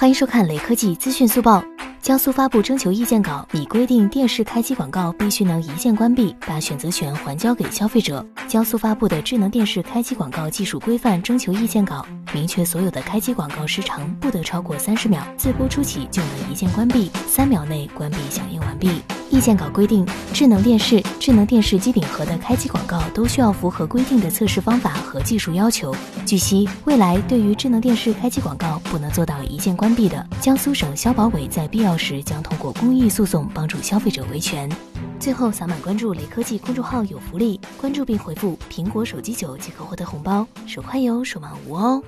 欢迎收看雷科技资讯速报。江苏发布征求意见稿，拟规定电视开机广告必须能一键关闭，把选择权还交给消费者。江苏发布的智能电视开机广告技术规范征求意见稿，明确所有的开机广告时长不得超过三十秒，自播出起就能一键关闭，三秒内关闭响应完毕。意见稿规定，智能电视、智能电视机顶盒的开机广告都需要符合规定的测试方法和技术要求。据悉，未来对于智能电视开机广告不能做到一键关闭的，江苏省消保委在必要时将通过公益诉讼帮助消费者维权。最后，扫码关注雷科技公众号有福利，关注并回复“苹果手机九”即可获得红包，手快有，手慢无哦。